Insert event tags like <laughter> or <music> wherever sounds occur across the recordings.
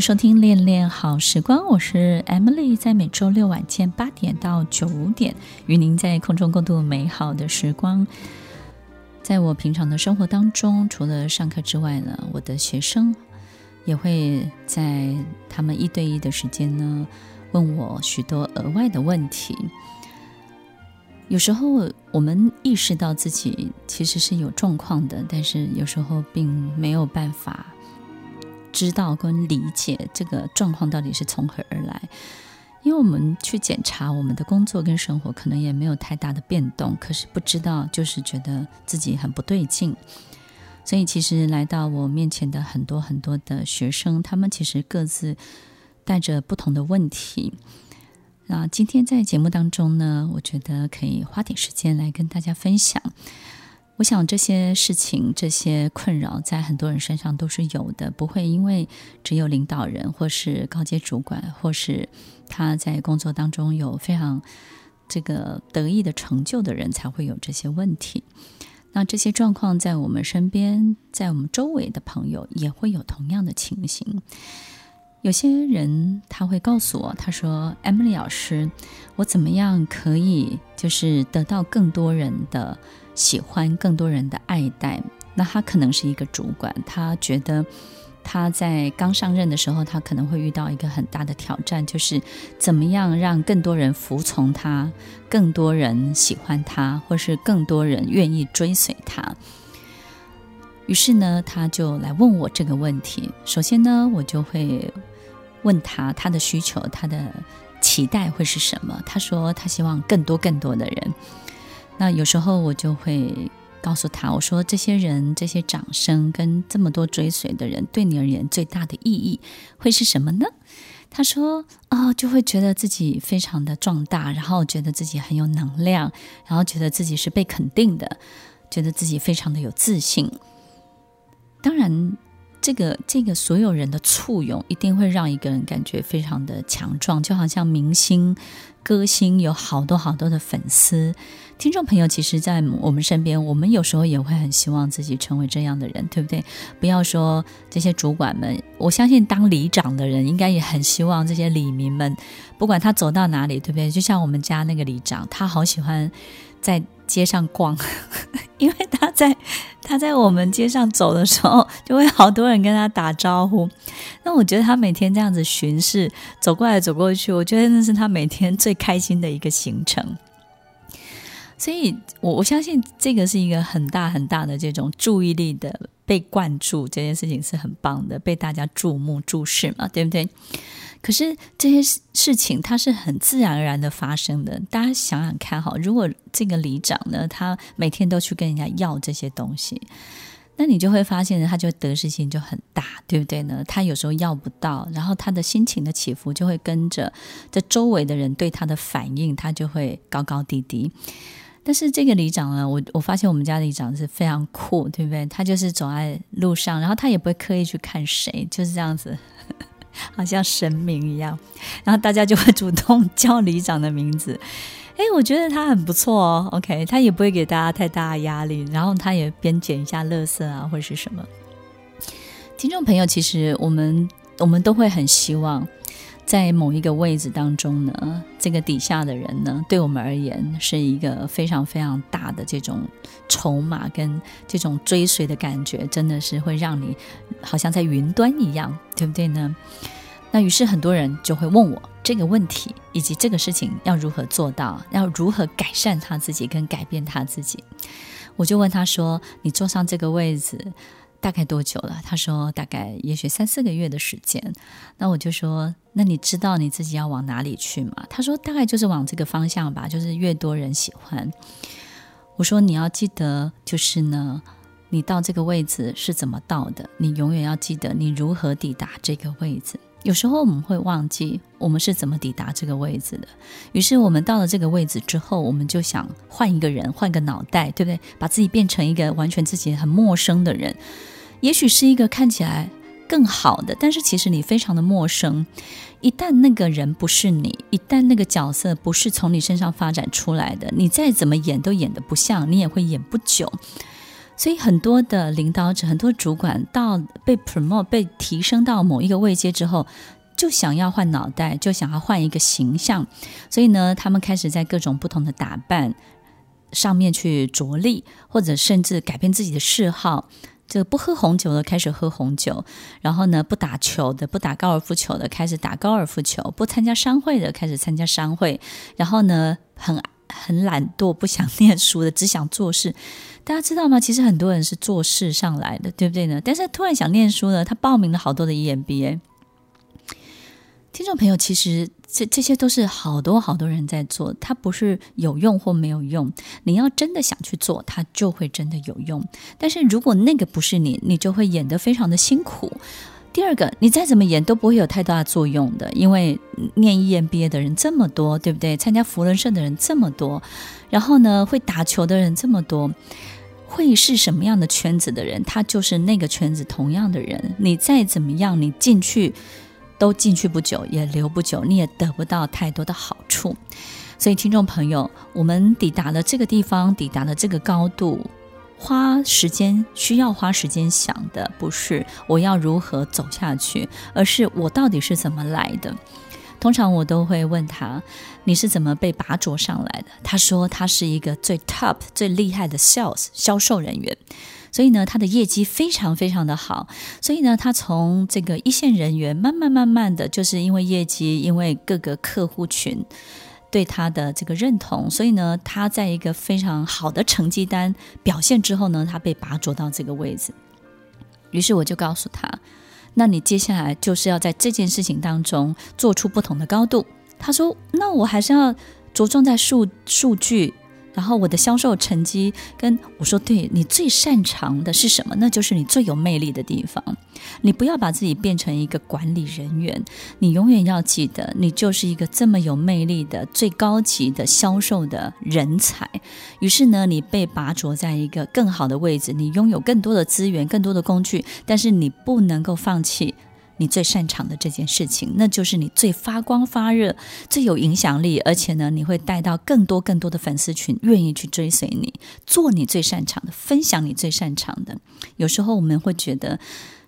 收听《恋恋好时光》，我是 Emily，在每周六晚间八点到九点，与您在空中共度美好的时光。在我平常的生活当中，除了上课之外呢，我的学生也会在他们一对一的时间呢，问我许多额外的问题。有时候我们意识到自己其实是有状况的，但是有时候并没有办法。知道跟理解这个状况到底是从何而来，因为我们去检查我们的工作跟生活，可能也没有太大的变动，可是不知道就是觉得自己很不对劲，所以其实来到我面前的很多很多的学生，他们其实各自带着不同的问题。那今天在节目当中呢，我觉得可以花点时间来跟大家分享。我想这些事情、这些困扰，在很多人身上都是有的，不会因为只有领导人或是高阶主管，或是他在工作当中有非常这个得意的成就的人才会有这些问题。那这些状况在我们身边，在我们周围的朋友也会有同样的情形。有些人他会告诉我，他说：“Emily 老师，我怎么样可以就是得到更多人的。”喜欢更多人的爱戴，那他可能是一个主管，他觉得他在刚上任的时候，他可能会遇到一个很大的挑战，就是怎么样让更多人服从他，更多人喜欢他，或是更多人愿意追随他。于是呢，他就来问我这个问题。首先呢，我就会问他他的需求，他的期待会是什么？他说他希望更多更多的人。那有时候我就会告诉他，我说这些人、这些掌声跟这么多追随的人，对你而言最大的意义会是什么呢？他说：“哦，就会觉得自己非常的壮大，然后觉得自己很有能量，然后觉得自己是被肯定的，觉得自己非常的有自信。当然，这个这个所有人的簇拥，一定会让一个人感觉非常的强壮，就好像明星。”歌星有好多好多的粉丝，听众朋友，其实，在我们身边，我们有时候也会很希望自己成为这样的人，对不对？不要说这些主管们，我相信当里长的人应该也很希望这些里民们，不管他走到哪里，对不对？就像我们家那个里长，他好喜欢在街上逛，<laughs> 因为他在他在我们街上走的时候，就会好多人跟他打招呼。那我觉得他每天这样子巡视，走过来走过去，我觉得那是他每天最开心的一个行程。所以我我相信这个是一个很大很大的这种注意力的被灌注，这件事情是很棒的，被大家注目注视嘛，对不对？可是这些事情它是很自然而然的发生的。大家想想看哈，如果这个里长呢，他每天都去跟人家要这些东西，那你就会发现，他就得失心就很大，对不对呢？他有时候要不到，然后他的心情的起伏就会跟着这周围的人对他的反应，他就会高高低低。但是这个里长呢，我我发现我们家里长是非常酷，对不对？他就是走在路上，然后他也不会刻意去看谁，就是这样子。<laughs> 好像神明一样，然后大家就会主动叫里长的名字。<laughs> 哎，我觉得他很不错哦。OK，他也不会给大家太大压力，然后他也边捡一下垃圾啊，或者是什么。听众朋友，其实我们我们都会很希望。在某一个位置当中呢，这个底下的人呢，对我们而言是一个非常非常大的这种筹码跟这种追随的感觉，真的是会让你好像在云端一样，对不对呢？那于是很多人就会问我这个问题，以及这个事情要如何做到，要如何改善他自己跟改变他自己。我就问他说：“你坐上这个位置？”大概多久了？他说大概也许三四个月的时间。那我就说，那你知道你自己要往哪里去吗？他说大概就是往这个方向吧，就是越多人喜欢。我说你要记得，就是呢，你到这个位置是怎么到的？你永远要记得你如何抵达这个位置。有时候我们会忘记我们是怎么抵达这个位置的。于是我们到了这个位置之后，我们就想换一个人，换个脑袋，对不对？把自己变成一个完全自己很陌生的人，也许是一个看起来更好的，但是其实你非常的陌生。一旦那个人不是你，一旦那个角色不是从你身上发展出来的，你再怎么演都演得不像，你也会演不久。所以很多的领导者，很多主管到被 promote 被提升到某一个位阶之后，就想要换脑袋，就想要换一个形象。所以呢，他们开始在各种不同的打扮上面去着力，或者甚至改变自己的嗜好。就不喝红酒的开始喝红酒，然后呢，不打球的，不打高尔夫球的开始打高尔夫球，不参加商会的开始参加商会，然后呢，很很懒惰，不想念书的，只想做事。大家知道吗？其实很多人是做事上来的，对不对呢？但是突然想念书呢，他报名了好多的 EMBA。听众朋友，其实这这些都是好多好多人在做，它不是有用或没有用。你要真的想去做，它就会真的有用。但是如果那个不是你，你就会演得非常的辛苦。第二个，你再怎么演都不会有太大的作用的，因为念 EMBA 的人这么多，对不对？参加扶轮社的人这么多，然后呢，会打球的人这么多。会是什么样的圈子的人，他就是那个圈子同样的人。你再怎么样，你进去都进去不久，也留不久，你也得不到太多的好处。所以，听众朋友，我们抵达了这个地方，抵达了这个高度，花时间需要花时间想的，不是我要如何走下去，而是我到底是怎么来的。通常我都会问他：“你是怎么被拔擢上来的？”他说：“他是一个最 top、最厉害的 sales 销售人员，所以呢，他的业绩非常非常的好。所以呢，他从这个一线人员慢慢慢慢的就是因为业绩，因为各个客户群对他的这个认同，所以呢，他在一个非常好的成绩单表现之后呢，他被拔擢到这个位置。于是我就告诉他。”那你接下来就是要在这件事情当中做出不同的高度。他说：“那我还是要着重在数数据。”然后我的销售成绩跟我说，对，你最擅长的是什么？那就是你最有魅力的地方。你不要把自己变成一个管理人员，你永远要记得，你就是一个这么有魅力的最高级的销售的人才。于是呢，你被拔擢在一个更好的位置，你拥有更多的资源、更多的工具，但是你不能够放弃。你最擅长的这件事情，那就是你最发光发热、最有影响力，而且呢，你会带到更多更多的粉丝群，愿意去追随你，做你最擅长的，分享你最擅长的。有时候我们会觉得。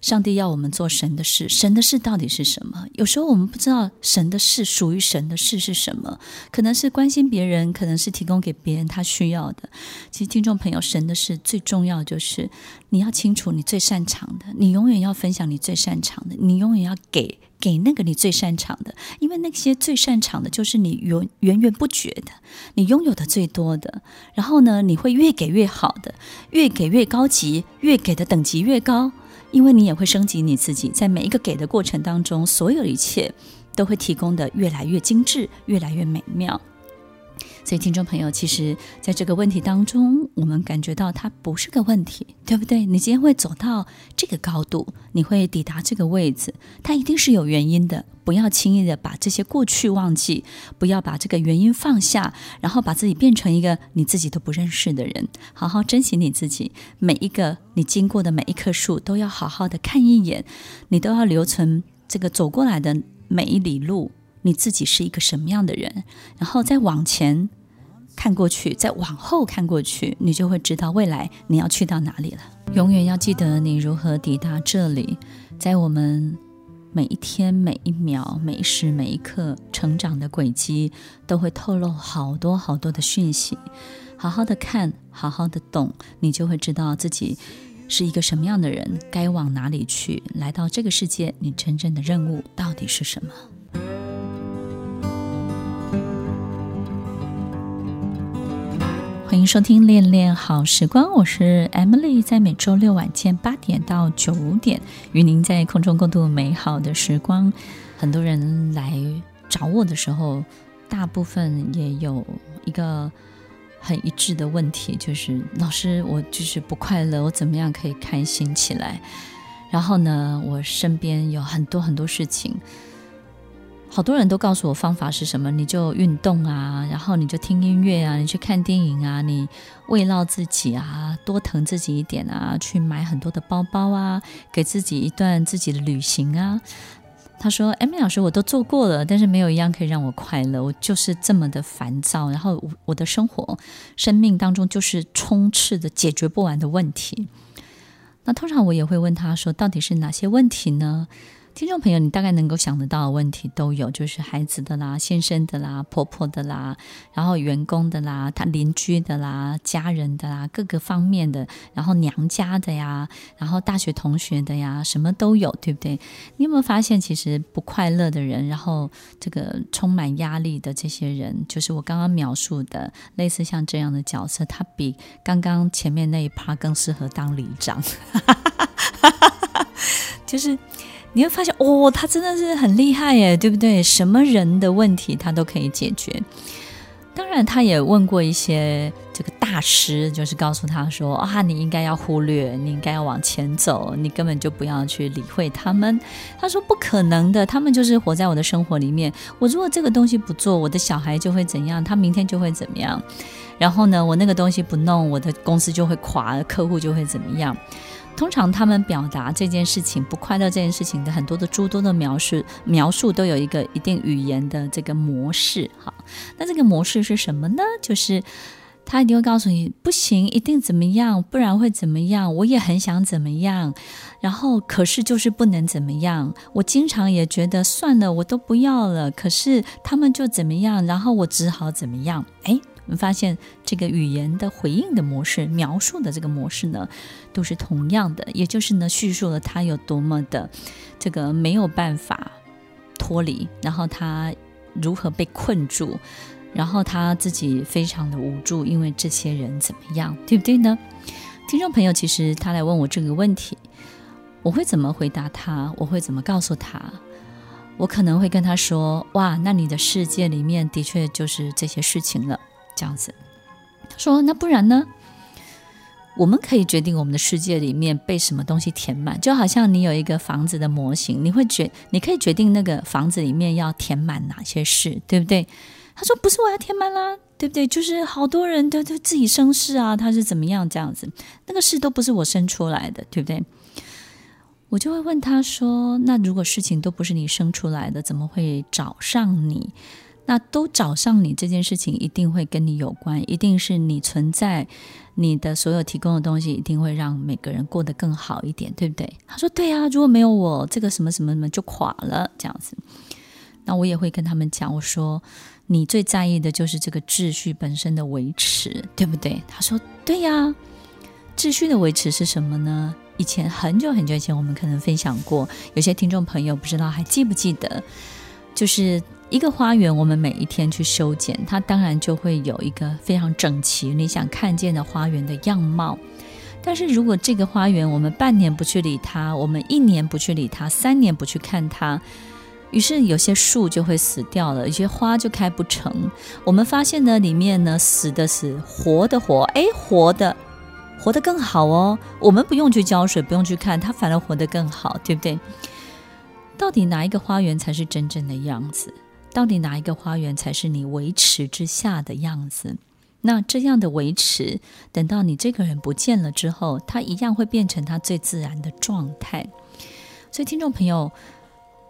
上帝要我们做神的事，神的事到底是什么？有时候我们不知道神的事属于神的事是什么，可能是关心别人，可能是提供给别人他需要的。其实，听众朋友，神的事最重要就是你要清楚你最擅长的，你永远要分享你最擅长的，你永远要给给那个你最擅长的，因为那些最擅长的就是你源源源不绝的，你拥有的最多的。然后呢，你会越给越好的，越给越高级，越给的等级越高。因为你也会升级你自己，在每一个给的过程当中，所有一切都会提供的越来越精致，越来越美妙。所以，听众朋友，其实在这个问题当中，我们感觉到它不是个问题，对不对？你今天会走到这个高度，你会抵达这个位置，它一定是有原因的。不要轻易的把这些过去忘记，不要把这个原因放下，然后把自己变成一个你自己都不认识的人。好好珍惜你自己，每一个你经过的每一棵树，都要好好的看一眼，你都要留存这个走过来的每一里路。你自己是一个什么样的人，然后再往前看过去，再往后看过去，你就会知道未来你要去到哪里了。永远要记得你如何抵达这里，在我们每一天、每一秒、每一时、每一刻成长的轨迹，都会透露好多好多的讯息。好好的看，好好的懂，你就会知道自己是一个什么样的人，该往哪里去。来到这个世界，你真正的任务到底是什么？欢迎收听《恋恋好时光》，我是 Emily，在每周六晚间八点到九点，与您在空中共度美好的时光。很多人来找我的时候，大部分也有一个很一致的问题，就是老师，我就是不快乐，我怎么样可以开心起来？然后呢，我身边有很多很多事情。好多人都告诉我方法是什么，你就运动啊，然后你就听音乐啊，你去看电影啊，你慰劳自己啊，多疼自己一点啊，去买很多的包包啊，给自己一段自己的旅行啊。他说：“Emily 老师，我都做过了，但是没有一样可以让我快乐，我就是这么的烦躁，然后我的生活、生命当中就是充斥着解决不完的问题。那通常我也会问他说，到底是哪些问题呢？”听众朋友，你大概能够想得到的问题都有，就是孩子的啦、先生的啦、婆婆的啦，然后员工的啦、他邻居的啦、家人的啦，各个方面的，然后娘家的呀，然后大学同学的呀，什么都有，对不对？你有没有发现，其实不快乐的人，然后这个充满压力的这些人，就是我刚刚描述的，类似像这样的角色，他比刚刚前面那一趴更适合当里长，<laughs> 就是。你会发现，哦，他真的是很厉害耶，对不对？什么人的问题他都可以解决。当然，他也问过一些这个大师，就是告诉他说：“啊，你应该要忽略，你应该要往前走，你根本就不要去理会他们。”他说：“不可能的，他们就是活在我的生活里面。我如果这个东西不做，我的小孩就会怎样，他明天就会怎么样。然后呢，我那个东西不弄，我的公司就会垮，客户就会怎么样。”通常他们表达这件事情不快乐这件事情的很多的诸多的描述描述都有一个一定语言的这个模式，好，那这个模式是什么呢？就是他一定会告诉你不行，一定怎么样，不然会怎么样。我也很想怎么样，然后可是就是不能怎么样。我经常也觉得算了，我都不要了，可是他们就怎么样，然后我只好怎么样。哎。我们发现这个语言的回应的模式，描述的这个模式呢，都是同样的，也就是呢，叙述了他有多么的这个没有办法脱离，然后他如何被困住，然后他自己非常的无助，因为这些人怎么样，对不对呢？听众朋友，其实他来问我这个问题，我会怎么回答他？我会怎么告诉他？我可能会跟他说：“哇，那你的世界里面的确就是这些事情了。”这样子，他说：“那不然呢？我们可以决定我们的世界里面被什么东西填满，就好像你有一个房子的模型，你会决，你可以决定那个房子里面要填满哪些事，对不对？”他说：“不是我要填满啦，对不对？就是好多人都都自己生事啊，他是怎么样这样子，那个事都不是我生出来的，对不对？”我就会问他说：“那如果事情都不是你生出来的，怎么会找上你？”那都找上你这件事情，一定会跟你有关，一定是你存在，你的所有提供的东西，一定会让每个人过得更好一点，对不对？他说：“对啊，如果没有我，这个什么什么什么就垮了，这样子。”那我也会跟他们讲，我说：“你最在意的就是这个秩序本身的维持，对不对？”他说：“对呀，秩序的维持是什么呢？以前很久很久以前，我们可能分享过，有些听众朋友不知道还记不记得，就是。一个花园，我们每一天去修剪，它当然就会有一个非常整齐、你想看见的花园的样貌。但是如果这个花园我们半年不去理它，我们一年不去理它，三年不去看它，于是有些树就会死掉了，有些花就开不成。我们发现呢，里面呢死的死，活的活，哎，活的活得更好哦。我们不用去浇水，不用去看，它反而活得更好，对不对？到底哪一个花园才是真正的样子？到底哪一个花园才是你维持之下的样子？那这样的维持，等到你这个人不见了之后，它一样会变成它最自然的状态。所以，听众朋友。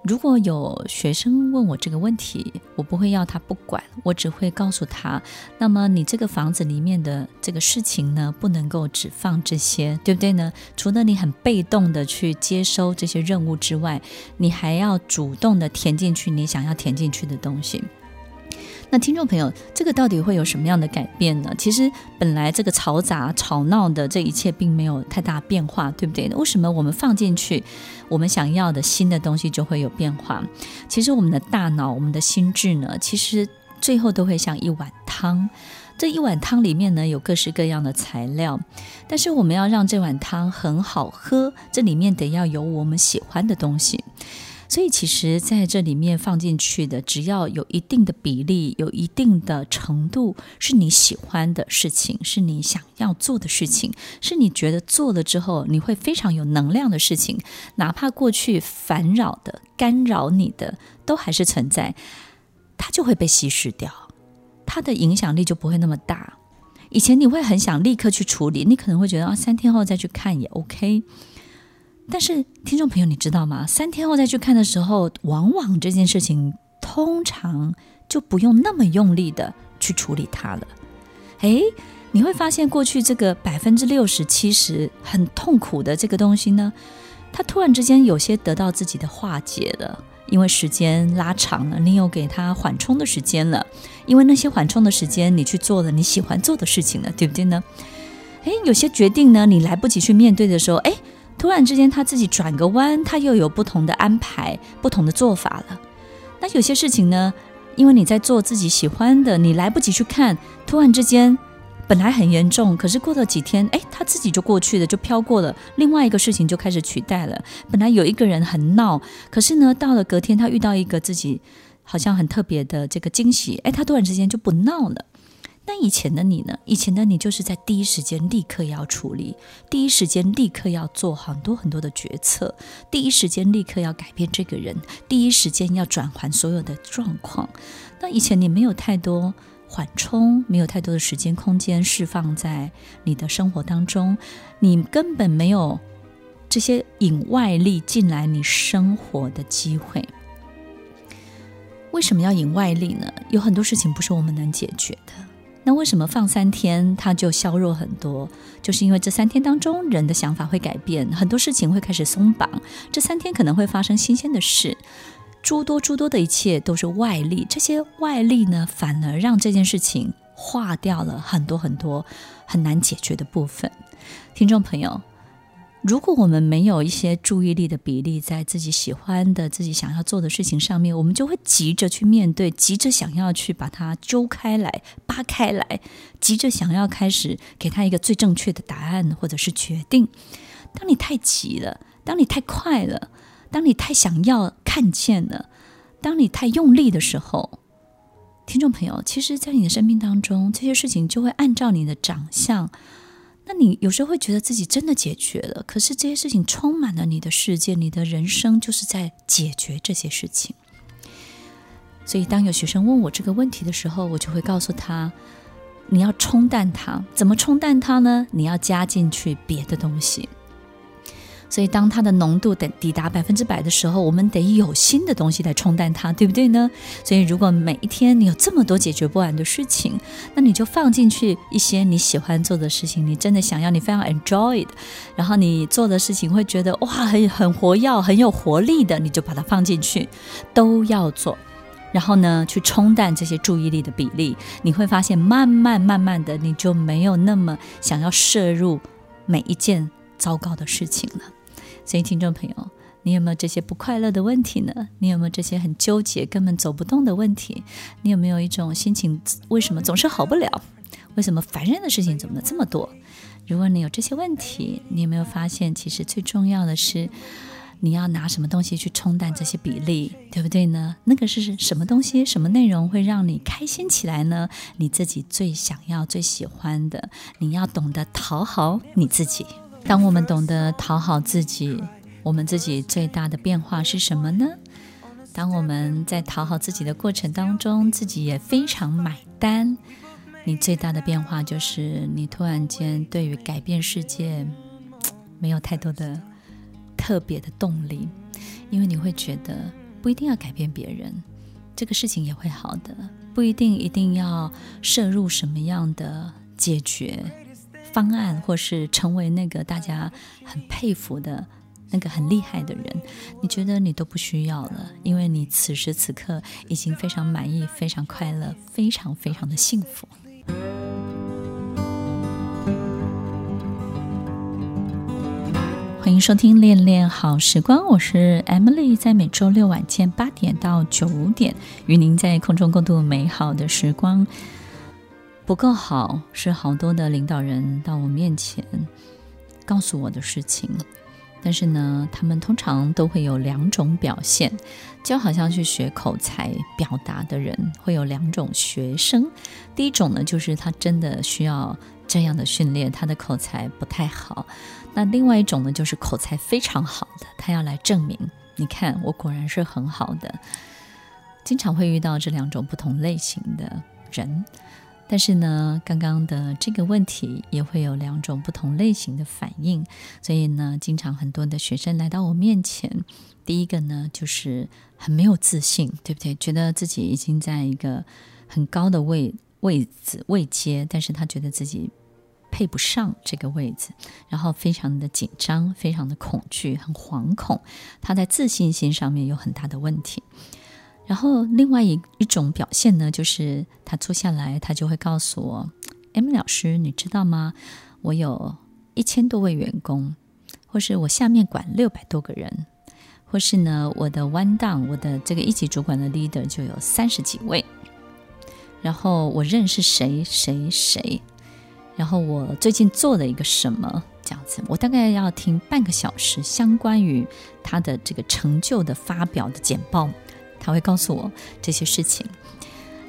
如果有学生问我这个问题，我不会要他不管，我只会告诉他：那么你这个房子里面的这个事情呢，不能够只放这些，对不对呢？除了你很被动的去接收这些任务之外，你还要主动的填进去你想要填进去的东西。那听众朋友，这个到底会有什么样的改变呢？其实本来这个嘈杂、吵闹的这一切并没有太大变化，对不对？为什么我们放进去我们想要的新的东西就会有变化？其实我们的大脑、我们的心智呢，其实最后都会像一碗汤。这一碗汤里面呢，有各式各样的材料，但是我们要让这碗汤很好喝，这里面得要有我们喜欢的东西。所以其实在这里面放进去的，只要有一定的比例，有一定的程度，是你喜欢的事情，是你想要做的事情，是你觉得做了之后你会非常有能量的事情，哪怕过去烦扰的、干扰你的都还是存在，它就会被稀释掉，它的影响力就不会那么大。以前你会很想立刻去处理，你可能会觉得啊，三天后再去看也 OK。但是听众朋友，你知道吗？三天后再去看的时候，往往这件事情通常就不用那么用力的去处理它了。诶，你会发现过去这个百分之六十、七十很痛苦的这个东西呢，它突然之间有些得到自己的化解了。因为时间拉长了，你有给他缓冲的时间了。因为那些缓冲的时间，你去做了你喜欢做的事情了，对不对呢？诶，有些决定呢，你来不及去面对的时候，诶，突然之间他自己转个弯，他又有不同的安排、不同的做法了。那有些事情呢，因为你在做自己喜欢的，你来不及去看，突然之间。本来很严重，可是过了几天，哎，他自己就过去了，就飘过了。另外一个事情就开始取代了。本来有一个人很闹，可是呢，到了隔天，他遇到一个自己好像很特别的这个惊喜，哎，他突然之间就不闹了。那以前的你呢？以前的你就是在第一时间立刻要处理，第一时间立刻要做很多很多的决策，第一时间立刻要改变这个人，第一时间要转换所有的状况。那以前你没有太多。缓冲，没有太多的时间空间释放在你的生活当中，你根本没有这些引外力进来你生活的机会。为什么要引外力呢？有很多事情不是我们能解决的。那为什么放三天它就削弱很多？就是因为这三天当中人的想法会改变，很多事情会开始松绑。这三天可能会发生新鲜的事。诸多诸多的一切都是外力，这些外力呢，反而让这件事情化掉了很多很多很难解决的部分。听众朋友，如果我们没有一些注意力的比例在自己喜欢的、自己想要做的事情上面，我们就会急着去面对，急着想要去把它揪开来、扒开来，急着想要开始给他一个最正确的答案或者是决定。当你太急了，当你太快了。当你太想要看见了，当你太用力的时候，听众朋友，其实，在你的生命当中，这些事情就会按照你的长相。那你有时候会觉得自己真的解决了，可是这些事情充满了你的世界，你的人生就是在解决这些事情。所以，当有学生问我这个问题的时候，我就会告诉他：你要冲淡它，怎么冲淡它呢？你要加进去别的东西。所以，当它的浓度等抵达百分之百的时候，我们得有新的东西来冲淡它，对不对呢？所以，如果每一天你有这么多解决不完的事情，那你就放进去一些你喜欢做的事情，你真的想要，你非常 enjoy 的，然后你做的事情会觉得哇，很很活跃，很有活力的，你就把它放进去，都要做。然后呢，去冲淡这些注意力的比例，你会发现，慢慢慢慢的，你就没有那么想要摄入每一件糟糕的事情了。所以，听众朋友，你有没有这些不快乐的问题呢？你有没有这些很纠结、根本走不动的问题？你有没有一种心情，为什么总是好不了？为什么烦人的事情怎么这么多？如果你有这些问题，你有没有发现，其实最重要的是，你要拿什么东西去冲淡这些比例，对不对呢？那个是什么东西、什么内容会让你开心起来呢？你自己最想要、最喜欢的，你要懂得讨好你自己。当我们懂得讨好自己，我们自己最大的变化是什么呢？当我们在讨好自己的过程当中，自己也非常买单，你最大的变化就是你突然间对于改变世界没有太多的特别的动力，因为你会觉得不一定要改变别人，这个事情也会好的，不一定一定要摄入什么样的解决方案，或是成为那个大家很佩服的那个很厉害的人，你觉得你都不需要了，因为你此时此刻已经非常满意、非常快乐、非常非常的幸福。欢迎收听《恋恋好时光》，我是 Emily，在每周六晚间八点到九点，与您在空中共度美好的时光。不够好，是好多的领导人到我面前告诉我的事情。但是呢，他们通常都会有两种表现，就好像去学口才表达的人会有两种学生。第一种呢，就是他真的需要这样的训练，他的口才不太好。那另外一种呢，就是口才非常好的，他要来证明，你看我果然是很好的。经常会遇到这两种不同类型的人。但是呢，刚刚的这个问题也会有两种不同类型的反应，所以呢，经常很多的学生来到我面前，第一个呢就是很没有自信，对不对？觉得自己已经在一个很高的位位置位阶，但是他觉得自己配不上这个位置，然后非常的紧张，非常的恐惧，很惶恐，他在自信心上面有很大的问题。然后，另外一一种表现呢，就是他坐下来，他就会告诉我：“M 老师，你知道吗？我有一千多位员工，或是我下面管六百多个人，或是呢，我的 one down，我的这个一级主管的 leader 就有三十几位。然后我认识谁谁谁，然后我最近做了一个什么这样子，我大概要听半个小时，相关于他的这个成就的发表的简报。”他会告诉我这些事情，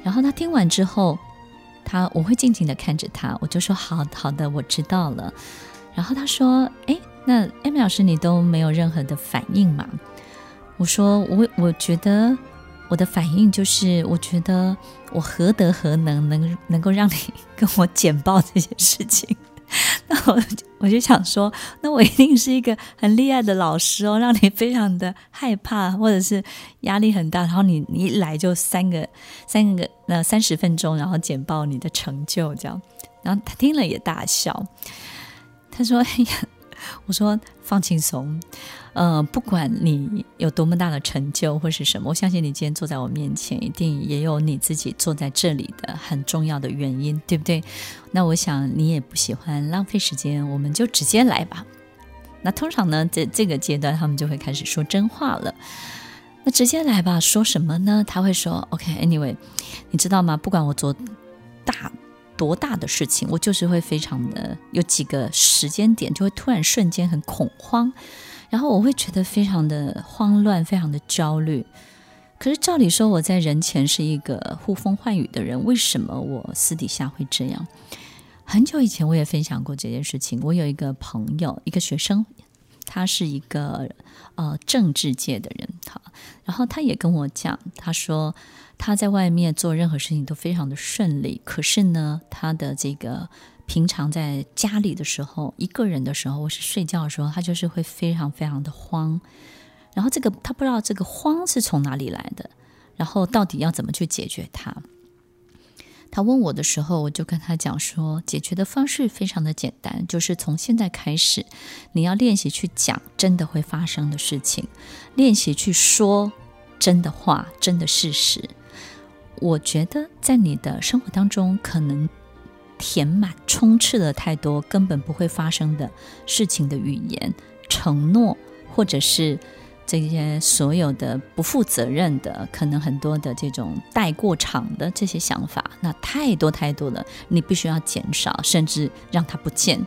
然后他听完之后，他我会静静的看着他，我就说好好的，我知道了。然后他说：“哎，那 Emily 老师你都没有任何的反应吗？”我说：“我我觉得我的反应就是，我觉得我何德何能，能能够让你跟我简报这些事情。” <laughs> 那我我就想说，那我一定是一个很厉害的老师哦，让你非常的害怕，或者是压力很大。然后你你一来就三个三个那三十分钟，然后简报你的成就这样。然后他听了也大笑，他说：“哎呀。”我说放轻松，呃，不管你有多么大的成就或是什么，我相信你今天坐在我面前，一定也有你自己坐在这里的很重要的原因，对不对？那我想你也不喜欢浪费时间，我们就直接来吧。那通常呢，在这个阶段，他们就会开始说真话了。那直接来吧，说什么呢？他会说：“OK，Anyway，你知道吗？不管我做大。”多大的事情，我就是会非常的有几个时间点，就会突然瞬间很恐慌，然后我会觉得非常的慌乱，非常的焦虑。可是照理说，我在人前是一个呼风唤雨的人，为什么我私底下会这样？很久以前我也分享过这件事情。我有一个朋友，一个学生，他是一个呃政治界的人，哈，然后他也跟我讲，他说。他在外面做任何事情都非常的顺利，可是呢，他的这个平常在家里的时候，一个人的时候，或是睡觉的时候，他就是会非常非常的慌。然后这个他不知道这个慌是从哪里来的，然后到底要怎么去解决它。他问我的时候，我就跟他讲说，解决的方式非常的简单，就是从现在开始，你要练习去讲真的会发生的事情，练习去说真的话，真的事实。我觉得在你的生活当中，可能填满、充斥了太多根本不会发生的事情的语言、承诺，或者是这些所有的不负责任的，可能很多的这种带过场的这些想法，那太多太多了，你必须要减少，甚至让它不见。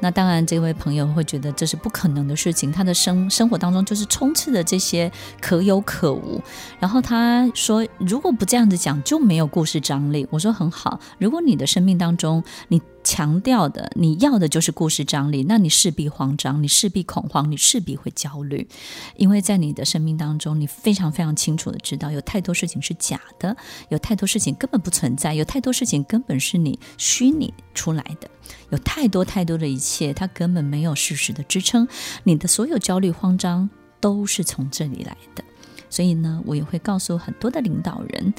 那当然，这位朋友会觉得这是不可能的事情。他的生生活当中就是充斥着这些可有可无。然后他说：“如果不这样子讲，就没有故事张力。”我说：“很好，如果你的生命当中你。”强调的，你要的就是故事张力，那你势必慌张，你势必恐慌，你势必会焦虑，因为在你的生命当中，你非常非常清楚的知道，有太多事情是假的，有太多事情根本不存在，有太多事情根本是你虚拟出来的，有太多太多的一切，它根本没有事实的支撑，你的所有焦虑慌张都是从这里来的。所以呢，我也会告诉很多的领导人，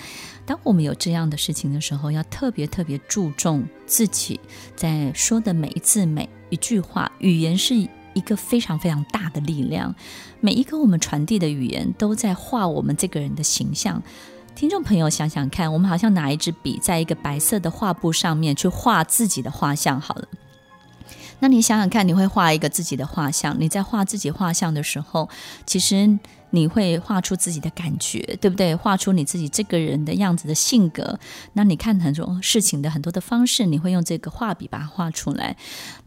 当我们有这样的事情的时候，要特别特别注重自己在说的每一字每一句话。语言是一个非常非常大的力量，每一个我们传递的语言都在画我们这个人的形象。听众朋友，想想看，我们好像拿一支笔，在一个白色的画布上面去画自己的画像，好了。那你想想看，你会画一个自己的画像，你在画自己画像的时候，其实你会画出自己的感觉，对不对？画出你自己这个人的样子的性格。那你看很多事情的很多的方式，你会用这个画笔把它画出来。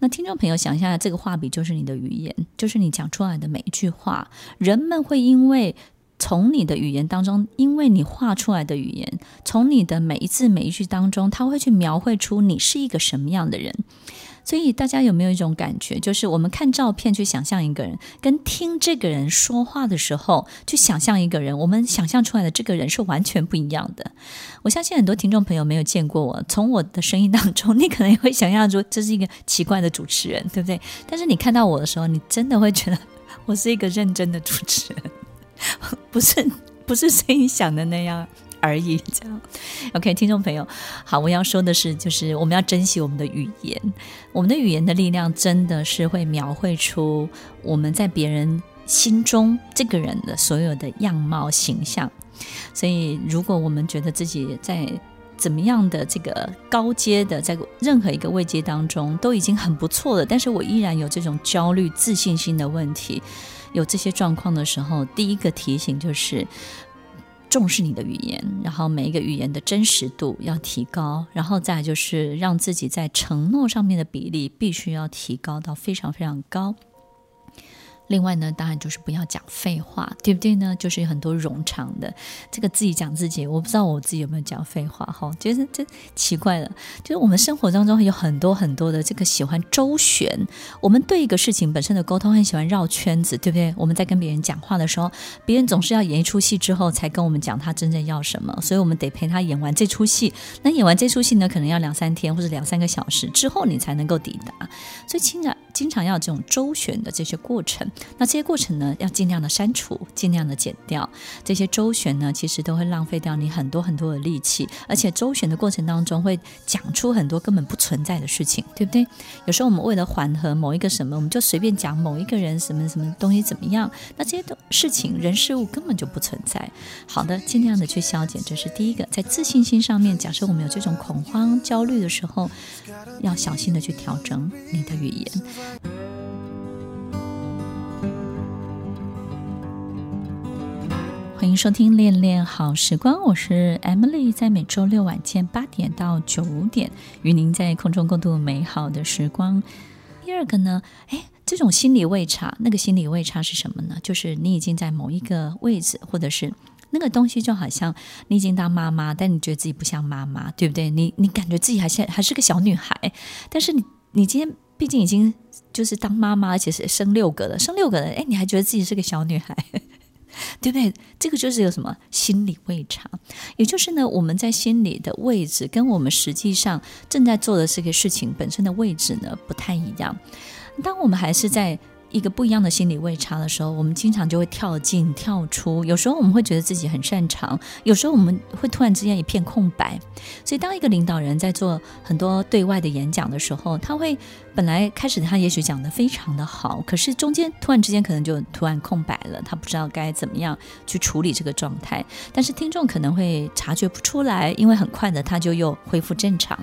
那听众朋友想一下，这个画笔就是你的语言，就是你讲出来的每一句话，人们会因为。从你的语言当中，因为你画出来的语言，从你的每一字每一句当中，他会去描绘出你是一个什么样的人。所以大家有没有一种感觉，就是我们看照片去想象一个人，跟听这个人说话的时候去想象一个人，我们想象出来的这个人是完全不一样的。我相信很多听众朋友没有见过我，从我的声音当中，你可能也会想象出这是一个奇怪的主持人，对不对？但是你看到我的时候，你真的会觉得我是一个认真的主持人。<laughs> 不是不是声音想的那样而已，<laughs> 这样。OK，听众朋友，好，我要说的是，就是我们要珍惜我们的语言，我们的语言的力量真的是会描绘出我们在别人心中这个人的所有的样貌形象。所以，如果我们觉得自己在怎么样的这个高阶的，在任何一个位阶当中都已经很不错了，但是我依然有这种焦虑、自信心的问题。有这些状况的时候，第一个提醒就是重视你的语言，然后每一个语言的真实度要提高，然后再就是让自己在承诺上面的比例必须要提高到非常非常高。另外呢，当然就是不要讲废话，对不对呢？就是有很多冗长的这个自己讲自己，我不知道我自己有没有讲废话哈，觉得这奇怪了。就是我们生活当中有很多很多的这个喜欢周旋，我们对一个事情本身的沟通很喜欢绕圈子，对不对？我们在跟别人讲话的时候，别人总是要演一出戏之后才跟我们讲他真正要什么，所以我们得陪他演完这出戏。那演完这出戏呢，可能要两三天或者两三个小时之后你才能够抵达，所以经常经常要这种周旋的这些过程。那这些过程呢，要尽量的删除，尽量的减掉。这些周旋呢，其实都会浪费掉你很多很多的力气，而且周旋的过程当中会讲出很多根本不存在的事情，对不对？有时候我们为了缓和某一个什么，我们就随便讲某一个人什么什么东西怎么样，那这些的事情人事物根本就不存在。好的，尽量的去消减，这是第一个。在自信心上面，假设我们有这种恐慌、焦虑的时候，要小心的去调整你的语言。欢迎收听《恋恋好时光》，我是 Emily，在每周六晚间八点到九点，与您在空中共度美好的时光。第二个呢，哎，这种心理位差，那个心理位差是什么呢？就是你已经在某一个位置，或者是那个东西，就好像你已经当妈妈，但你觉得自己不像妈妈，对不对？你你感觉自己还是还是个小女孩，但是你你今天毕竟已经就是当妈妈，而且是生六个了，生六个了，哎，你还觉得自己是个小女孩。<laughs> 对不对？这个就是有什么心理位差，也就是呢，我们在心里的位置跟我们实际上正在做的这个事情本身的位置呢不太一样。当我们还是在。一个不一样的心理位差的时候，我们经常就会跳进跳出。有时候我们会觉得自己很擅长，有时候我们会突然之间一片空白。所以，当一个领导人在做很多对外的演讲的时候，他会本来开始他也许讲得非常的好，可是中间突然之间可能就突然空白了，他不知道该怎么样去处理这个状态。但是听众可能会察觉不出来，因为很快的他就又恢复正常。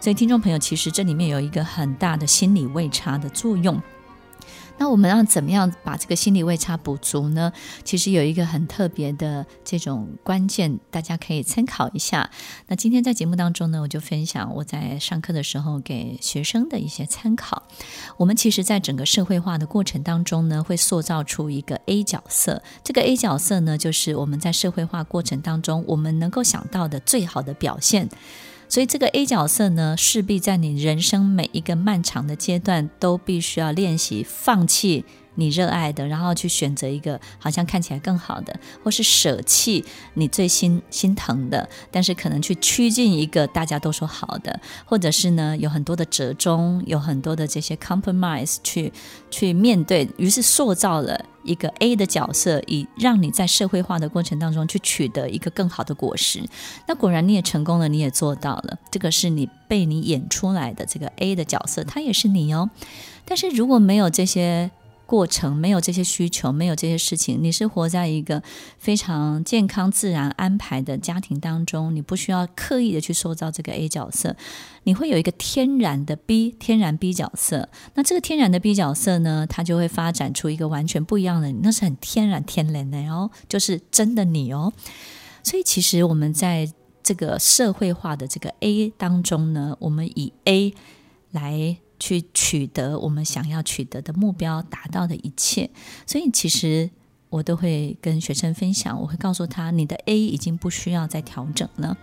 所以，听众朋友，其实这里面有一个很大的心理位差的作用。那我们要怎么样把这个心理位差补足呢？其实有一个很特别的这种关键，大家可以参考一下。那今天在节目当中呢，我就分享我在上课的时候给学生的一些参考。我们其实，在整个社会化的过程当中呢，会塑造出一个 A 角色。这个 A 角色呢，就是我们在社会化过程当中，我们能够想到的最好的表现。所以这个 A 角色呢，势必在你人生每一个漫长的阶段，都必须要练习放弃你热爱的，然后去选择一个好像看起来更好的，或是舍弃你最心心疼的，但是可能去趋近一个大家都说好的，或者是呢，有很多的折中，有很多的这些 compromise 去去面对，于是塑造了。一个 A 的角色，以让你在社会化的过程当中去取得一个更好的果实。那果然你也成功了，你也做到了。这个是你被你演出来的这个 A 的角色，它也是你哦。但是如果没有这些过程，没有这些需求，没有这些事情，你是活在一个非常健康、自然安排的家庭当中，你不需要刻意的去塑造这个 A 角色，你会有一个天然的 B，天然 B 角色。那这个天然的 B 角色呢，它就会发展出一个完全不一样的，那是很天然、天然的哦，就是真的你哦。所以其实我们在这个社会化的这个 A 当中呢，我们以 A 来。去取得我们想要取得的目标，达到的一切。所以，其实我都会跟学生分享，我会告诉他，你的 A 已经不需要再调整了。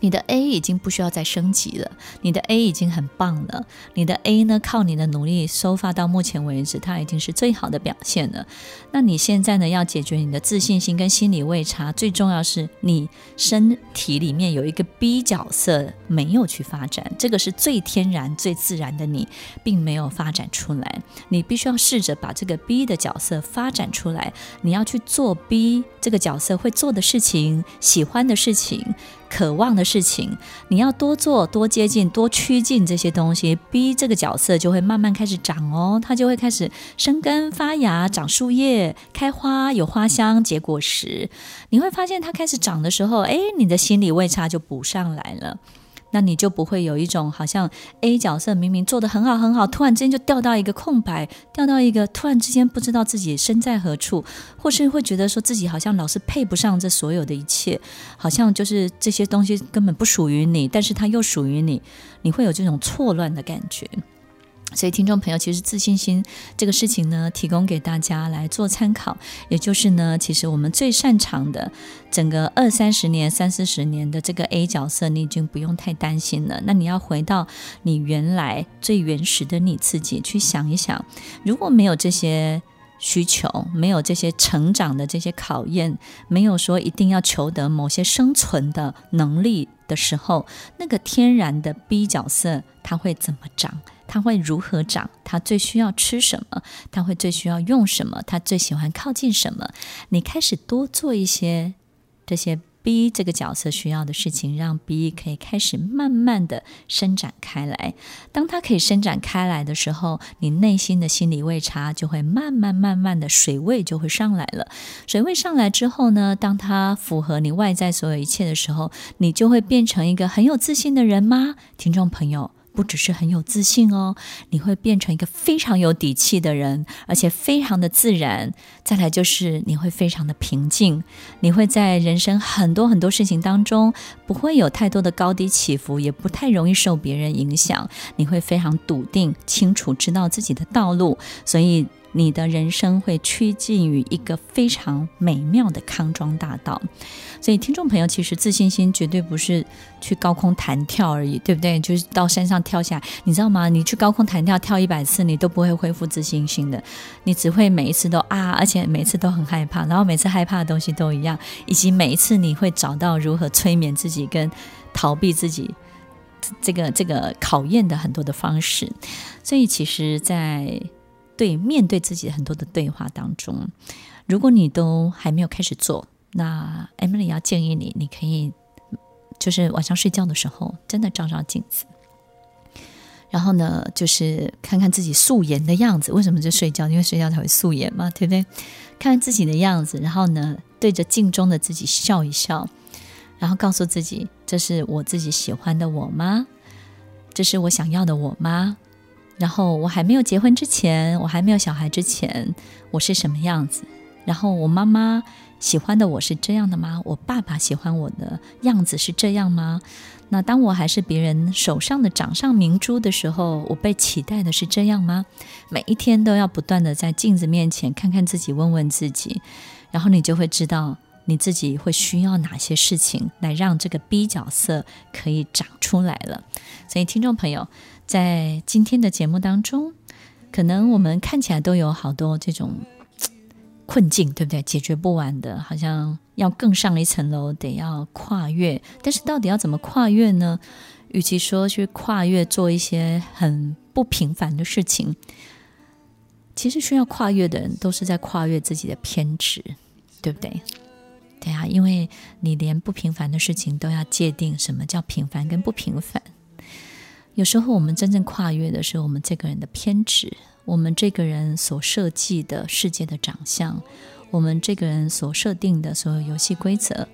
你的 A 已经不需要再升级了，你的 A 已经很棒了。你的 A 呢，靠你的努力收发到目前为止，它已经是最好的表现了。那你现在呢，要解决你的自信心跟心理位差，最重要是你身体里面有一个 B 角色没有去发展，这个是最天然、最自然的你，并没有发展出来。你必须要试着把这个 B 的角色发展出来，你要去做 B 这个角色会做的事情，喜欢的事情。渴望的事情，你要多做、多接近、多趋近这些东西逼这个角色就会慢慢开始长哦，它就会开始生根发芽、长树叶、开花、有花香、结果实。你会发现它开始长的时候，哎，你的心理位差就补上来了。那你就不会有一种好像 A 角色明明做的很好很好，突然之间就掉到一个空白，掉到一个突然之间不知道自己身在何处，或是会觉得说自己好像老是配不上这所有的一切，好像就是这些东西根本不属于你，但是它又属于你，你会有这种错乱的感觉。所以，听众朋友，其实自信心这个事情呢，提供给大家来做参考。也就是呢，其实我们最擅长的，整个二三十年、三四十年的这个 A 角色，你已经不用太担心了。那你要回到你原来最原始的你自己去想一想，如果没有这些需求，没有这些成长的这些考验，没有说一定要求得某些生存的能力的时候，那个天然的 B 角色，它会怎么长？他会如何长？他最需要吃什么？他会最需要用什么？他最喜欢靠近什么？你开始多做一些这些 B 这个角色需要的事情，让 B 可以开始慢慢的伸展开来。当它可以伸展开来的时候，你内心的心理位差就会慢慢慢慢的水位就会上来了。水位上来之后呢，当它符合你外在所有一切的时候，你就会变成一个很有自信的人吗？听众朋友。不只是很有自信哦，你会变成一个非常有底气的人，而且非常的自然。再来就是你会非常的平静，你会在人生很多很多事情当中不会有太多的高低起伏，也不太容易受别人影响。你会非常笃定、清楚知道自己的道路，所以。你的人生会趋近于一个非常美妙的康庄大道，所以听众朋友，其实自信心绝对不是去高空弹跳而已，对不对？就是到山上跳下，你知道吗？你去高空弹跳跳一百次，你都不会恢复自信心的，你只会每一次都啊，而且每次都很害怕，然后每次害怕的东西都一样，以及每一次你会找到如何催眠自己跟逃避自己这个这个考验的很多的方式，所以其实，在对，面对自己很多的对话当中，如果你都还没有开始做，那 Emily 要建议你，你可以就是晚上睡觉的时候，真的照照镜子，然后呢，就是看看自己素颜的样子。为什么就睡觉？因为睡觉才会素颜嘛，对不对？看看自己的样子，然后呢，对着镜中的自己笑一笑，然后告诉自己：这是我自己喜欢的我吗？这是我想要的我吗？然后我还没有结婚之前，我还没有小孩之前，我是什么样子？然后我妈妈喜欢的我是这样的吗？我爸爸喜欢我的样子是这样吗？那当我还是别人手上的掌上明珠的时候，我被期待的是这样吗？每一天都要不断的在镜子面前看看自己，问问自己，然后你就会知道你自己会需要哪些事情来让这个 B 角色可以长出来了。所以听众朋友。在今天的节目当中，可能我们看起来都有好多这种困境，对不对？解决不完的，好像要更上一层楼，得要跨越。但是到底要怎么跨越呢？与其说去跨越做一些很不平凡的事情，其实需要跨越的人都是在跨越自己的偏执，对不对？对啊，因为你连不平凡的事情都要界定什么叫平凡跟不平凡。有时候，我们真正跨越的是我们这个人的偏执，我们这个人所设计的世界的长相，我们这个人所设定的所有游戏规则。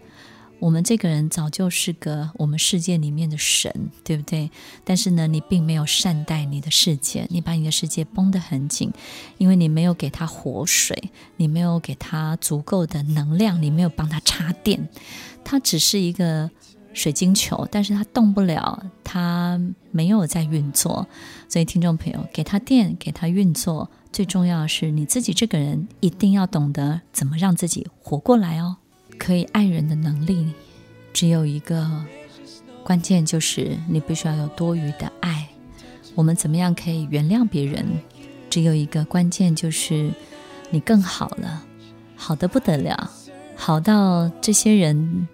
我们这个人早就是个我们世界里面的神，对不对？但是呢，你并没有善待你的世界，你把你的世界绷得很紧，因为你没有给他活水，你没有给他足够的能量，你没有帮他插电，他只是一个水晶球，但是他动不了，他没有在运作。所以，听众朋友，给他电，给他运作，最重要的是你自己这个人一定要懂得怎么让自己活过来哦。可以爱人的能力，只有一个关键，就是你必须要有多余的爱。我们怎么样可以原谅别人？只有一个关键，就是你更好了，好的不得了，好到这些人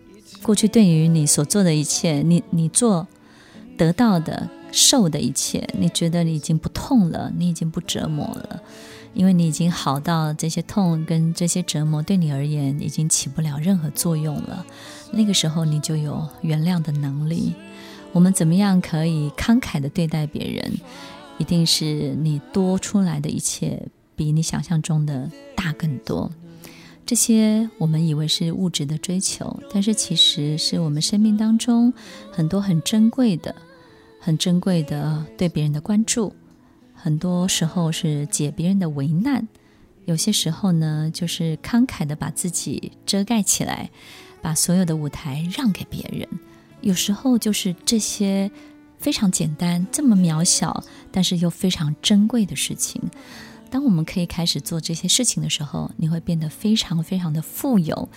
过去对于你所做的一切，你你做得到的、受的一切，你觉得你已经不痛了，你已经不折磨了。因为你已经好到这些痛跟这些折磨对你而言已经起不了任何作用了，那个时候你就有原谅的能力。我们怎么样可以慷慨的对待别人？一定是你多出来的一切比你想象中的大更多。这些我们以为是物质的追求，但是其实是我们生命当中很多很珍贵的、很珍贵的对别人的关注。很多时候是解别人的为难，有些时候呢，就是慷慨的把自己遮盖起来，把所有的舞台让给别人。有时候就是这些非常简单、这么渺小，但是又非常珍贵的事情。当我们可以开始做这些事情的时候，你会变得非常非常的富有。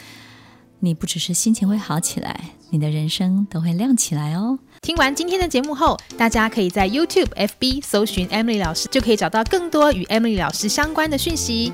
你不只是心情会好起来，你的人生都会亮起来哦。听完今天的节目后，大家可以在 YouTube、FB 搜寻 Emily 老师，就可以找到更多与 Emily 老师相关的讯息。